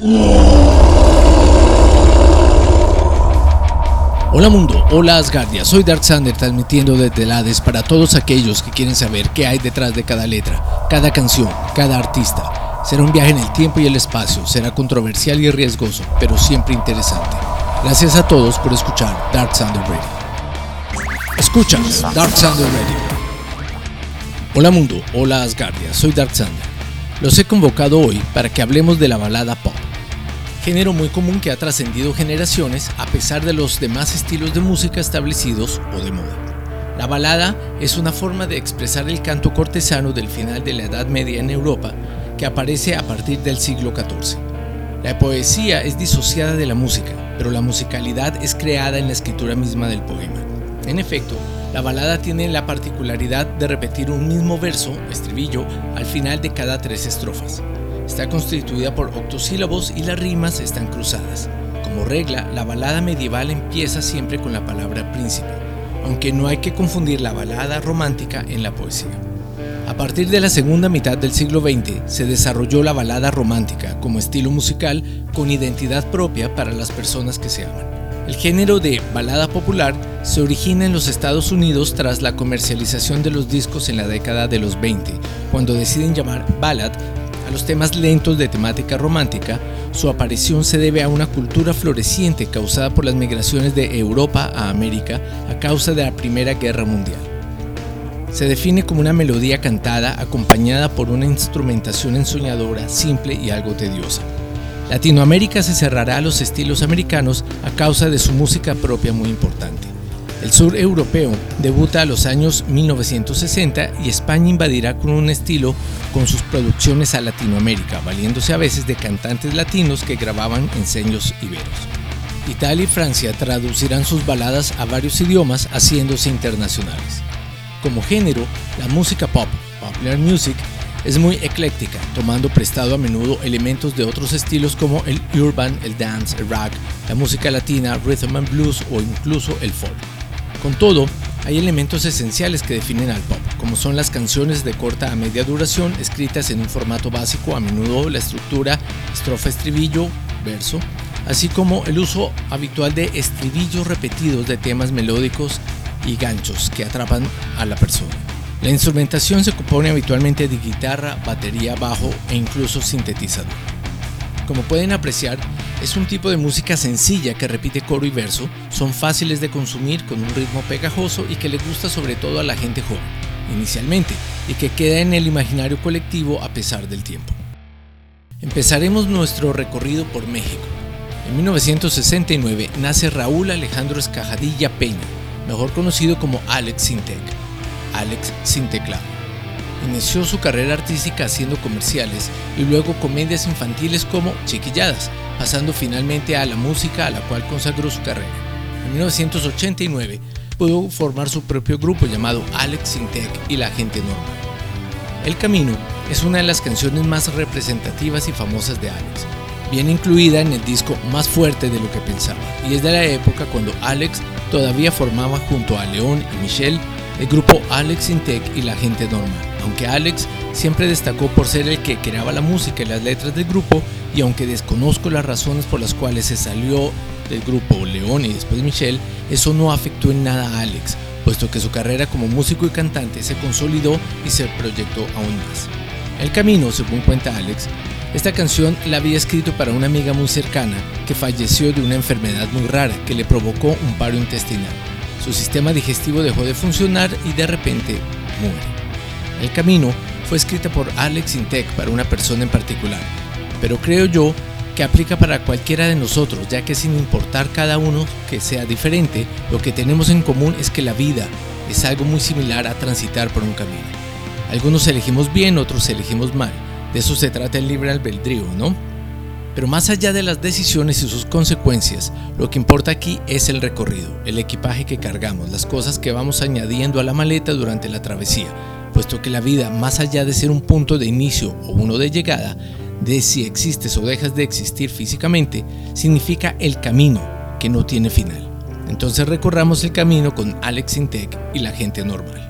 Hola mundo, hola Asgardia, soy Dark Sander transmitiendo desde para todos aquellos que quieren saber qué hay detrás de cada letra, cada canción, cada artista. Será un viaje en el tiempo y el espacio, será controversial y riesgoso, pero siempre interesante. Gracias a todos por escuchar Dark Sander Radio. Escuchas Dark Sander Radio. Hola mundo, hola Asgardia, soy Dark Sander. Los he convocado hoy para que hablemos de la balada pop. Género muy común que ha trascendido generaciones a pesar de los demás estilos de música establecidos o de moda. La balada es una forma de expresar el canto cortesano del final de la Edad Media en Europa que aparece a partir del siglo XIV. La poesía es disociada de la música, pero la musicalidad es creada en la escritura misma del poema. En efecto, la balada tiene la particularidad de repetir un mismo verso, estribillo, al final de cada tres estrofas. Está constituida por octosílabos y las rimas están cruzadas. Como regla, la balada medieval empieza siempre con la palabra príncipe, aunque no hay que confundir la balada romántica en la poesía. A partir de la segunda mitad del siglo XX se desarrolló la balada romántica como estilo musical con identidad propia para las personas que se aman. El género de balada popular se origina en los Estados Unidos tras la comercialización de los discos en la década de los 20, cuando deciden llamar ballad a los temas lentos de temática romántica, su aparición se debe a una cultura floreciente causada por las migraciones de Europa a América a causa de la Primera Guerra Mundial. Se define como una melodía cantada acompañada por una instrumentación ensoñadora, simple y algo tediosa. Latinoamérica se cerrará a los estilos americanos a causa de su música propia muy importante. El sur europeo debuta a los años 1960 y España invadirá con un estilo con sus producciones a Latinoamérica, valiéndose a veces de cantantes latinos que grababan en seños iberos. Italia y Francia traducirán sus baladas a varios idiomas haciéndose internacionales. Como género, la música pop, popular music, es muy ecléctica, tomando prestado a menudo elementos de otros estilos como el urban, el dance, el rock, la música latina, rhythm and blues o incluso el folk. Con todo, hay elementos esenciales que definen al pop, como son las canciones de corta a media duración escritas en un formato básico, a menudo la estructura estrofa-estribillo, verso, así como el uso habitual de estribillos repetidos de temas melódicos y ganchos que atrapan a la persona. La instrumentación se compone habitualmente de guitarra, batería, bajo e incluso sintetizador. Como pueden apreciar, es un tipo de música sencilla que repite coro y verso, son fáciles de consumir con un ritmo pegajoso y que le gusta sobre todo a la gente joven, inicialmente, y que queda en el imaginario colectivo a pesar del tiempo. Empezaremos nuestro recorrido por México. En 1969 nace Raúl Alejandro Escajadilla Peña, mejor conocido como Alex Sintec. Alex sin teclado. Inició su carrera artística haciendo comerciales y luego comedias infantiles como Chiquilladas, pasando finalmente a la música a la cual consagró su carrera. En 1989 pudo formar su propio grupo llamado Alex Sintec y la gente normal. El Camino es una de las canciones más representativas y famosas de Alex. Viene incluida en el disco Más fuerte de lo que pensaba y es de la época cuando Alex todavía formaba junto a León y Michelle el grupo Alex Intec y la gente normal, aunque Alex siempre destacó por ser el que creaba la música y las letras del grupo y aunque desconozco las razones por las cuales se salió del grupo León y después Michelle, eso no afectó en nada a Alex, puesto que su carrera como músico y cantante se consolidó y se proyectó aún más. El camino, según cuenta Alex, esta canción la había escrito para una amiga muy cercana que falleció de una enfermedad muy rara que le provocó un paro intestinal. Su sistema digestivo dejó de funcionar y de repente muere. El camino fue escrita por Alex Intec para una persona en particular, pero creo yo que aplica para cualquiera de nosotros, ya que sin importar cada uno que sea diferente, lo que tenemos en común es que la vida es algo muy similar a transitar por un camino. Algunos elegimos bien, otros elegimos mal. De eso se trata el libre albedrío, ¿no? Pero más allá de las decisiones y sus consecuencias, lo que importa aquí es el recorrido, el equipaje que cargamos, las cosas que vamos añadiendo a la maleta durante la travesía, puesto que la vida, más allá de ser un punto de inicio o uno de llegada, de si existes o dejas de existir físicamente, significa el camino que no tiene final. Entonces recorramos el camino con Alex Intec y la gente normal.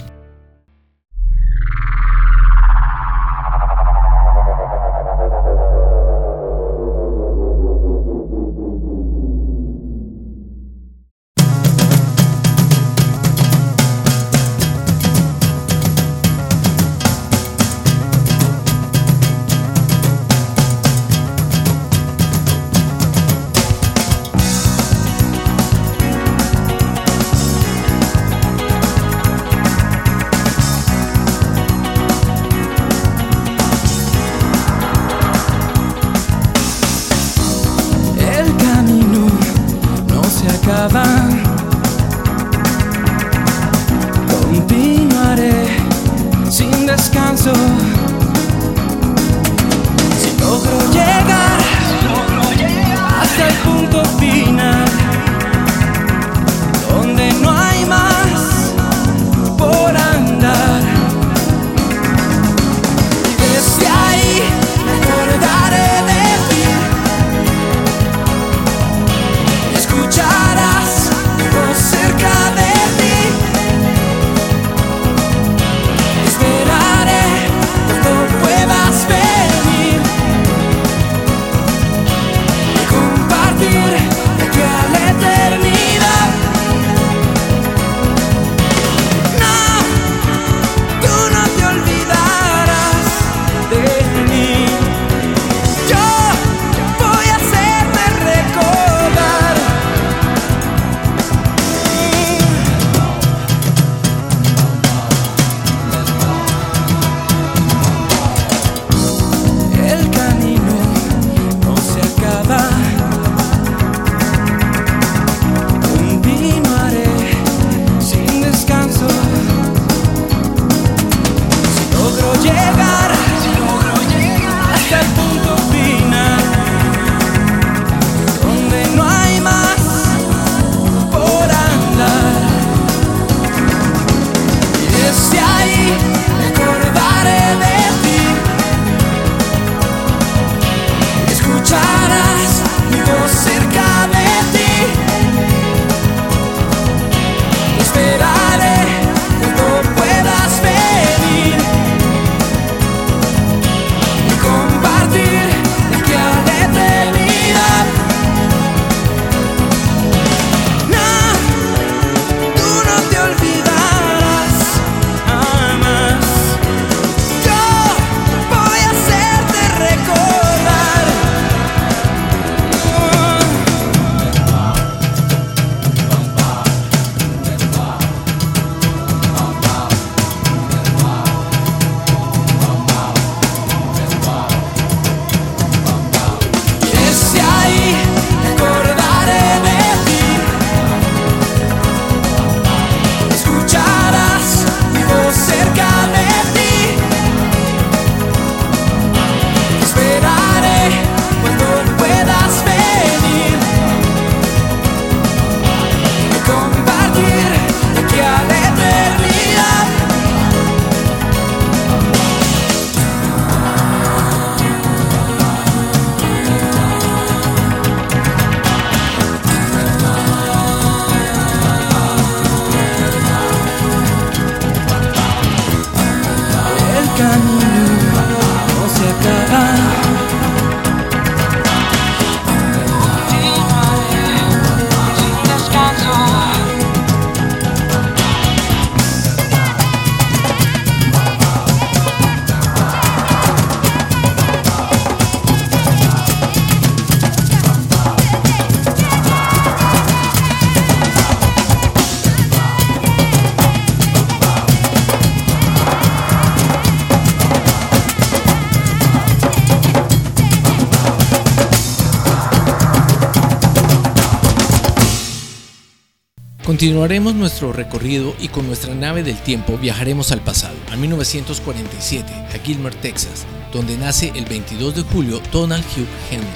Continuaremos nuestro recorrido y con nuestra nave del tiempo viajaremos al pasado, a 1947, a Gilmer, Texas, donde nace el 22 de julio Donald Hugh Henry,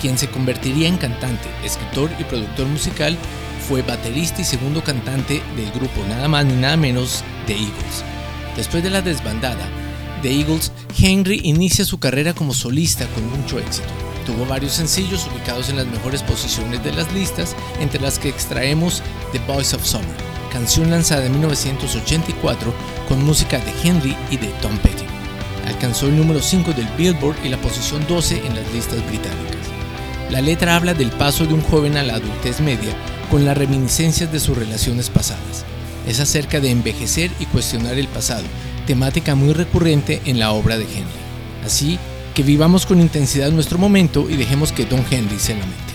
quien se convertiría en cantante, escritor y productor musical, fue baterista y segundo cantante del grupo nada más ni nada menos The Eagles. Después de la desbandada, The Eagles, Henry inicia su carrera como solista con mucho éxito. Tuvo varios sencillos ubicados en las mejores posiciones de las listas, entre las que extraemos The Voice of Summer, canción lanzada en 1984 con música de Henry y de Tom Petty. Alcanzó el número 5 del Billboard y la posición 12 en las listas británicas. La letra habla del paso de un joven a la adultez media con las reminiscencias de sus relaciones pasadas. Es acerca de envejecer y cuestionar el pasado, temática muy recurrente en la obra de Henry. Así que vivamos con intensidad nuestro momento y dejemos que Don Henry se lamente.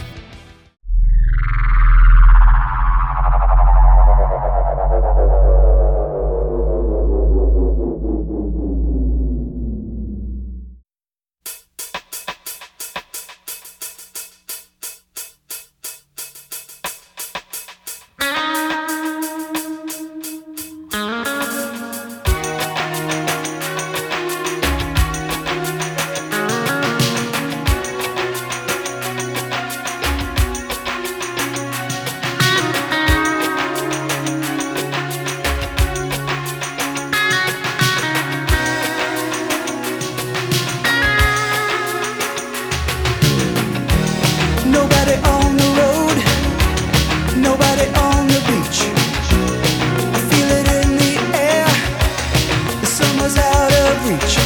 noite.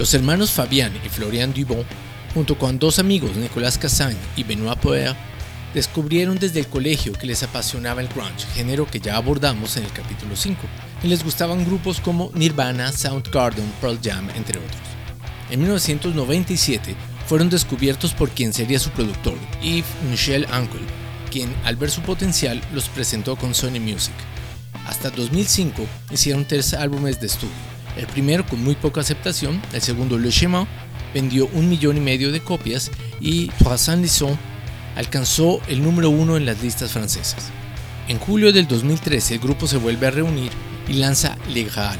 Los hermanos Fabián y Florian Dubon, junto con dos amigos, Nicolas Cassagne y Benoit Poer, descubrieron desde el colegio que les apasionaba el grunge, género que ya abordamos en el capítulo 5, y les gustaban grupos como Nirvana, Soundgarden, Pearl Jam, entre otros. En 1997 fueron descubiertos por quien sería su productor, Yves Michel Uncle, quien al ver su potencial los presentó con Sony Music. Hasta 2005 hicieron tres álbumes de estudio, el primero con muy poca aceptación, el segundo Le Chemin vendió un millón y medio de copias y Trois Lisons alcanzó el número uno en las listas francesas. En julio del 2013 el grupo se vuelve a reunir y lanza Legal.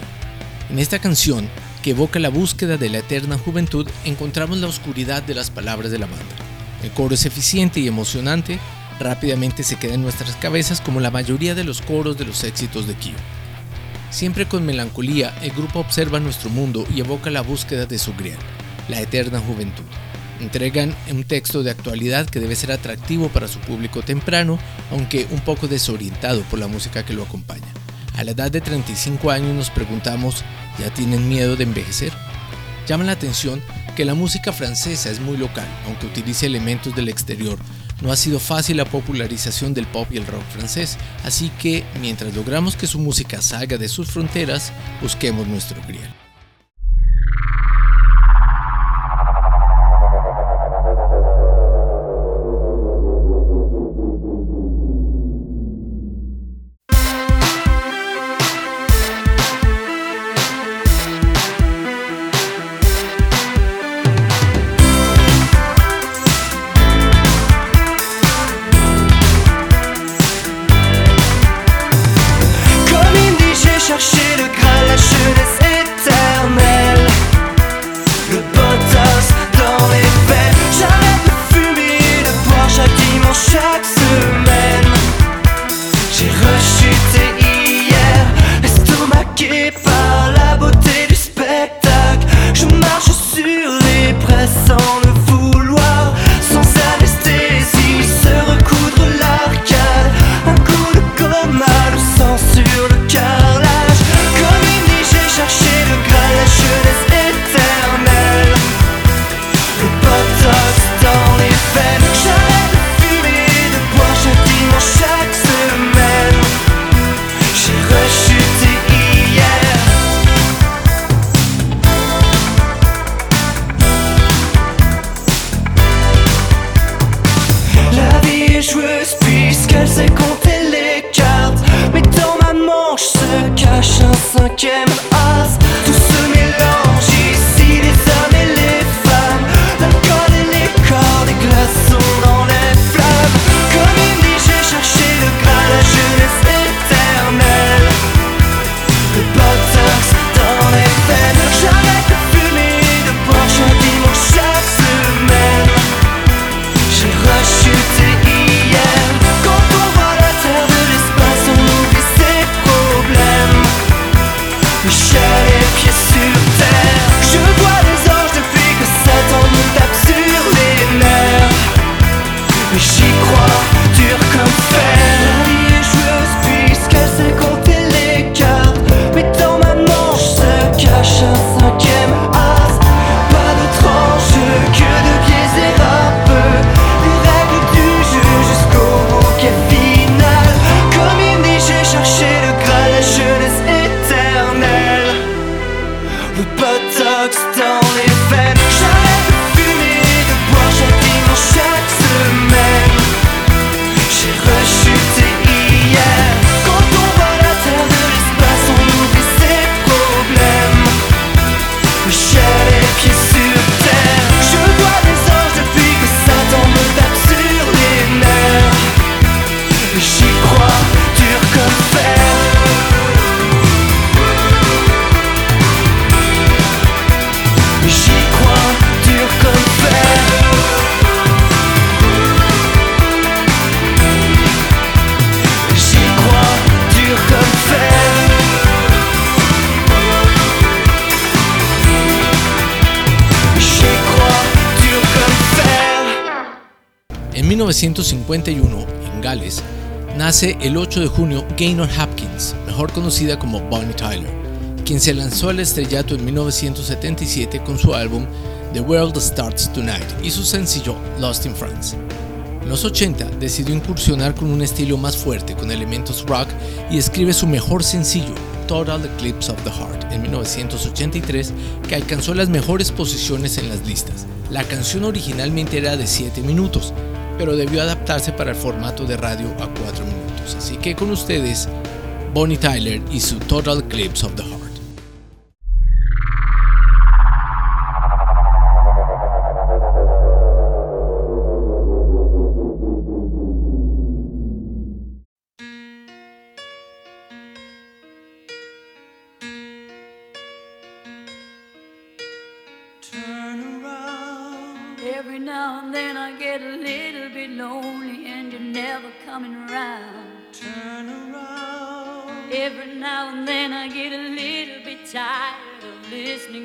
En esta canción, que evoca la búsqueda de la eterna juventud, encontramos la oscuridad de las palabras de la banda. El coro es eficiente y emocionante, rápidamente se queda en nuestras cabezas como la mayoría de los coros de los éxitos de Kyo. Siempre con melancolía, el grupo observa nuestro mundo y evoca la búsqueda de su grial, la eterna juventud. Entregan un texto de actualidad que debe ser atractivo para su público temprano, aunque un poco desorientado por la música que lo acompaña. A la edad de 35 años nos preguntamos, ¿ya tienen miedo de envejecer? Llama la atención que la música francesa es muy local, aunque utilice elementos del exterior. No ha sido fácil la popularización del pop y el rock francés, así que mientras logramos que su música salga de sus fronteras, busquemos nuestro grial. 1951, en Gales, nace el 8 de junio Gaynor Hopkins, mejor conocida como Bonnie Tyler, quien se lanzó al estrellato en 1977 con su álbum The World Starts Tonight y su sencillo Lost in France. En los 80 decidió incursionar con un estilo más fuerte con elementos rock y escribe su mejor sencillo, Total Eclipse of the Heart, en 1983, que alcanzó las mejores posiciones en las listas. La canción originalmente era de 7 minutos, pero debió adaptarse para el formato de radio a 4 minutos. Así que con ustedes, Bonnie Tyler y su Total Eclipse of the Heart.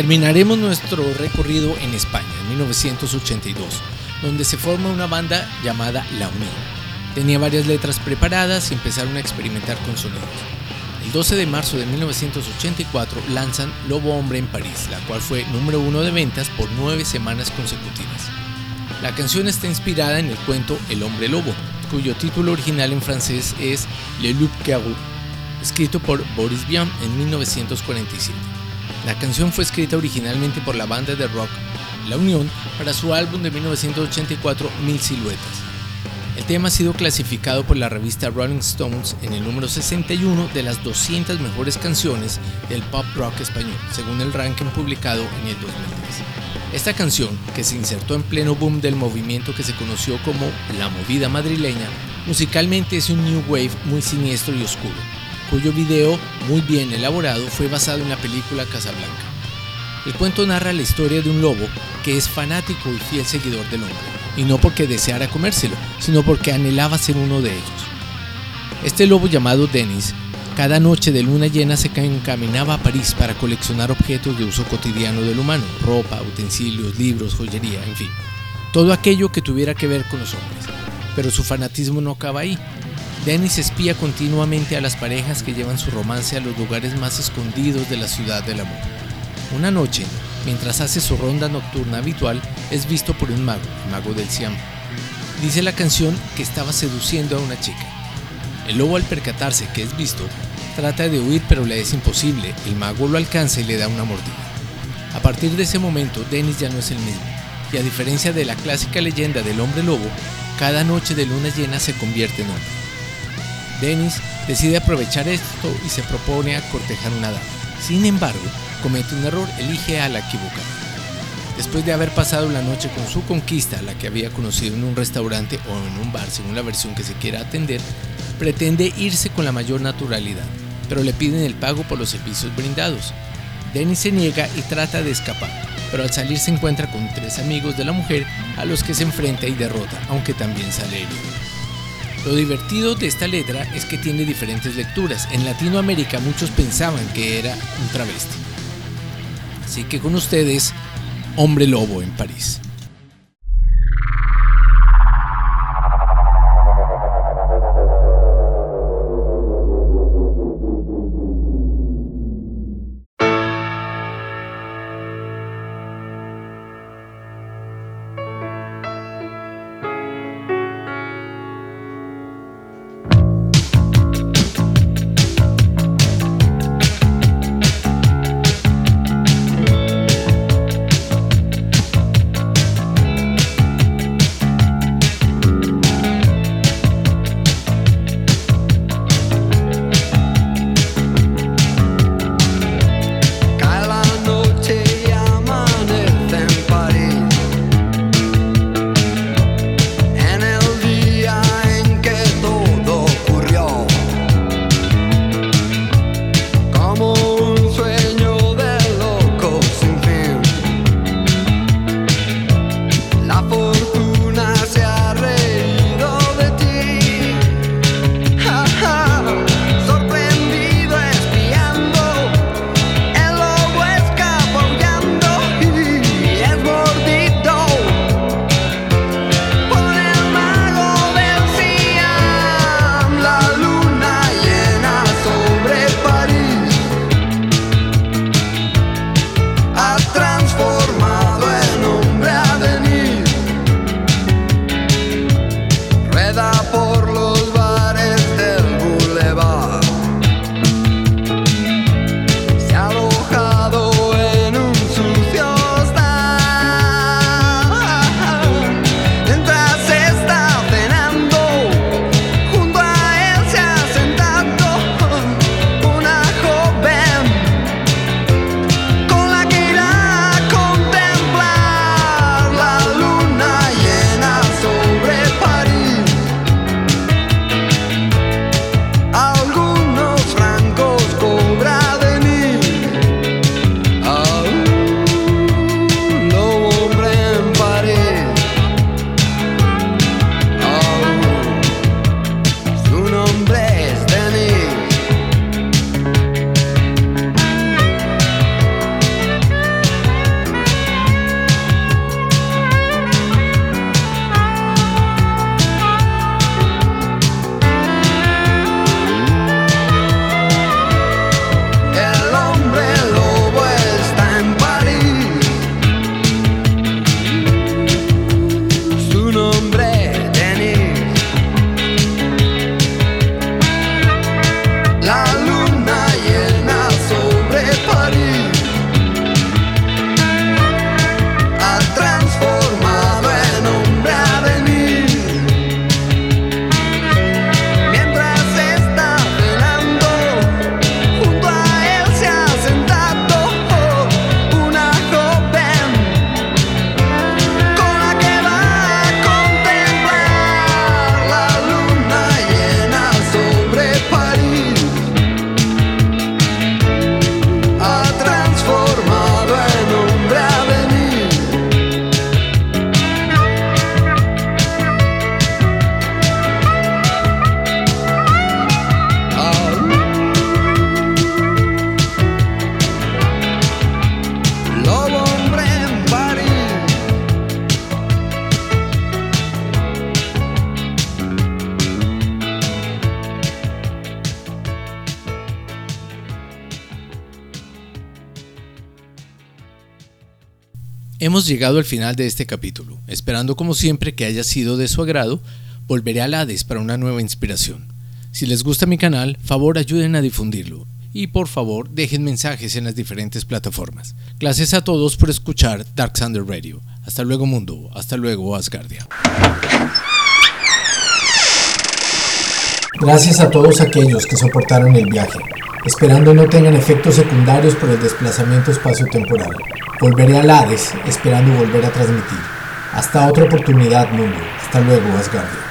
Terminaremos nuestro recorrido en España en 1982, donde se forma una banda llamada La Unión. Tenía varias letras preparadas y empezaron a experimentar con sonidos. El 12 de marzo de 1984 lanzan Lobo Hombre en París, la cual fue número uno de ventas por nueve semanas consecutivas. La canción está inspirada en el cuento El Hombre Lobo, cuyo título original en francés es Le Loup Garou, escrito por Boris Vian en 1947. La canción fue escrita originalmente por la banda de rock La Unión para su álbum de 1984 Mil Siluetas. El tema ha sido clasificado por la revista Rolling Stones en el número 61 de las 200 mejores canciones del pop rock español, según el ranking publicado en el 2003. Esta canción, que se insertó en pleno boom del movimiento que se conoció como la movida madrileña, musicalmente es un new wave muy siniestro y oscuro, cuyo video, muy bien elaborado, fue basado en la película Casablanca. El cuento narra la historia de un lobo que es fanático y fiel seguidor del hombre y no porque deseara comérselo, sino porque anhelaba ser uno de ellos. Este lobo llamado Dennis, cada noche de luna llena se encaminaba a París para coleccionar objetos de uso cotidiano del humano, ropa, utensilios, libros, joyería, en fin, todo aquello que tuviera que ver con los hombres. Pero su fanatismo no acaba ahí. Dennis espía continuamente a las parejas que llevan su romance a los lugares más escondidos de la ciudad del amor. Una noche, mientras hace su ronda nocturna habitual, es visto por un mago, mago del Siam. Dice la canción que estaba seduciendo a una chica. El lobo al percatarse que es visto, trata de huir pero le es imposible, el mago lo alcanza y le da una mordida. A partir de ese momento, Dennis ya no es el mismo, y a diferencia de la clásica leyenda del hombre lobo, cada noche de luna llena se convierte en hombre. Dennis decide aprovechar esto y se propone a cortejar una dama. Sin embargo, comete un error, elige a la equivocada. Después de haber pasado la noche con su conquista, la que había conocido en un restaurante o en un bar, según la versión que se quiera atender, pretende irse con la mayor naturalidad, pero le piden el pago por los servicios brindados. Dennis se niega y trata de escapar, pero al salir se encuentra con tres amigos de la mujer a los que se enfrenta y derrota, aunque también sale herido. Lo divertido de esta letra es que tiene diferentes lecturas. En Latinoamérica muchos pensaban que era un travesti. Así que con ustedes, Hombre Lobo en París. Hemos llegado al final de este capítulo. Esperando como siempre que haya sido de su agrado, volveré al Hades para una nueva inspiración. Si les gusta mi canal, favor ayuden a difundirlo. Y por favor, dejen mensajes en las diferentes plataformas. Gracias a todos por escuchar Dark Thunder Radio. Hasta luego mundo, hasta luego Asgardia. Gracias a todos aquellos que soportaron el viaje, esperando no tengan efectos secundarios por el desplazamiento espacio-temporal. Volveré a Hades, esperando volver a transmitir. Hasta otra oportunidad, mundo. Hasta luego, Asgardia.